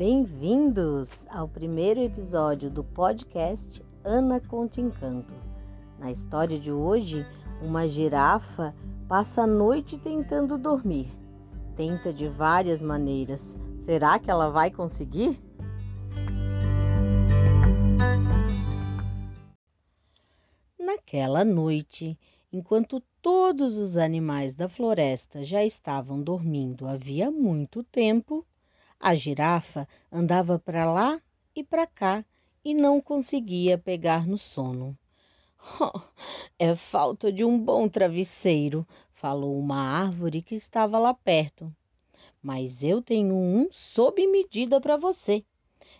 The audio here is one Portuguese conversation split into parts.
Bem-vindos ao primeiro episódio do podcast Ana Conte Encanto. Na história de hoje, uma girafa passa a noite tentando dormir. Tenta de várias maneiras. Será que ela vai conseguir? Naquela noite, enquanto todos os animais da floresta já estavam dormindo havia muito tempo, a girafa andava para lá e para cá e não conseguia pegar no sono. Oh, é falta de um bom travesseiro, falou uma árvore que estava lá perto. Mas eu tenho um sob medida para você.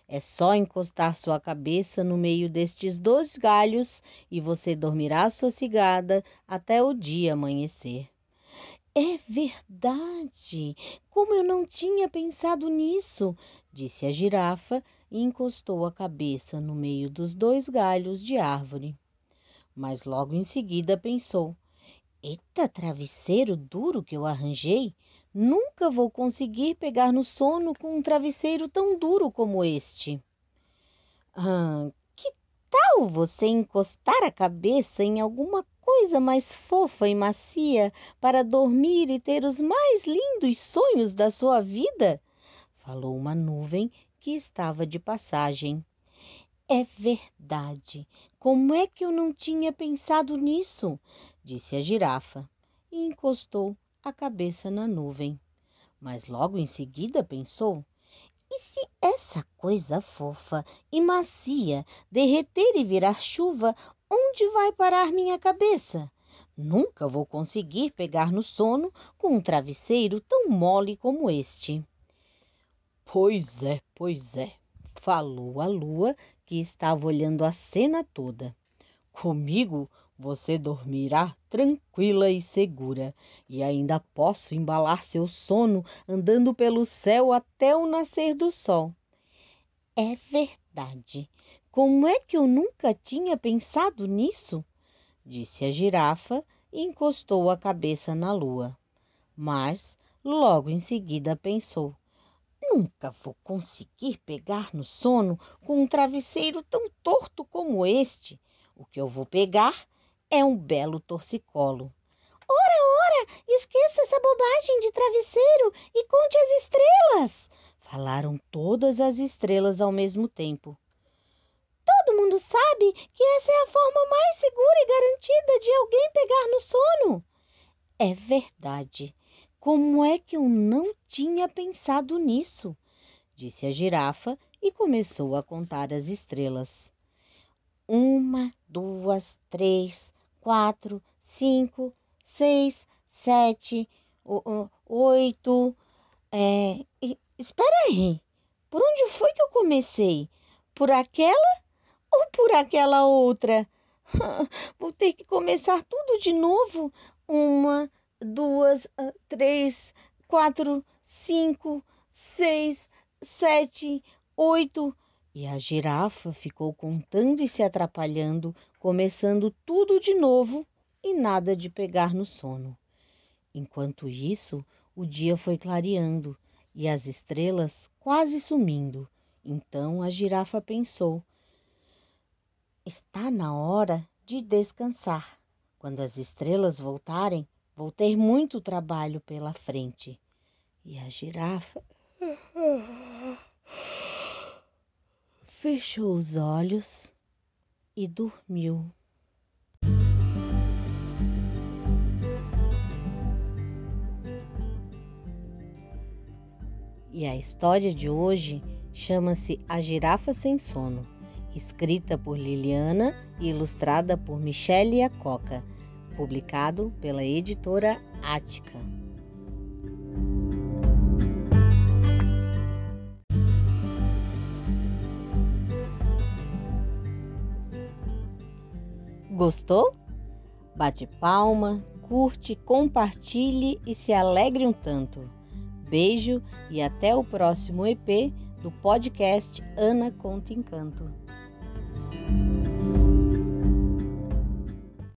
É só encostar sua cabeça no meio destes dois galhos e você dormirá sossegada até o dia amanhecer. É verdade! Como eu não tinha pensado nisso! disse a girafa e encostou a cabeça no meio dos dois galhos de árvore. Mas logo em seguida pensou: Eita, travesseiro duro que eu arranjei! Nunca vou conseguir pegar no sono com um travesseiro tão duro como este. Ah, que tal você encostar a cabeça em alguma coisa mais fofa e macia para dormir e ter os mais lindos sonhos da sua vida? Falou uma nuvem que estava de passagem. É verdade. Como é que eu não tinha pensado nisso? disse a girafa e encostou a cabeça na nuvem. Mas logo em seguida pensou: e se essa coisa fofa e macia derreter e virar chuva, Onde vai parar minha cabeça? Nunca vou conseguir pegar no sono com um travesseiro tão mole como este. Pois é, pois é, falou a lua, que estava olhando a cena toda. Comigo você dormirá tranquila e segura, e ainda posso embalar seu sono andando pelo céu até o nascer do sol. É verdade. Como é que eu nunca tinha pensado nisso? disse a girafa e encostou a cabeça na lua. Mas logo em seguida pensou: Nunca vou conseguir pegar no sono com um travesseiro tão torto como este. O que eu vou pegar é um belo torcicolo. Ora, ora, esqueça essa bobagem de travesseiro e conte as estrelas! Falaram todas as estrelas ao mesmo tempo. Mundo sabe que essa é a forma mais segura e garantida de alguém pegar no sono. É verdade. Como é que eu não tinha pensado nisso? disse a girafa e começou a contar as estrelas. Uma, duas, três, quatro, cinco, seis, sete, oito. É, espera aí. Por onde foi que eu comecei? Por aquela por aquela outra? Vou ter que começar tudo de novo. Uma, duas, ah, três, quatro, cinco, seis, sete, oito. E a girafa ficou contando e se atrapalhando, começando tudo de novo e nada de pegar no sono. Enquanto isso, o dia foi clareando e as estrelas quase sumindo. Então a girafa pensou: Está na hora de descansar. Quando as estrelas voltarem, vou ter muito trabalho pela frente. E a girafa fechou os olhos e dormiu. E a história de hoje chama-se A Girafa Sem Sono escrita por Liliana e ilustrada por Michele Acoca. publicado pela editora Ática. Gostou? Bate palma, curte, compartilhe e se alegre um tanto. Beijo e até o próximo EP do podcast Ana Conta Encanto.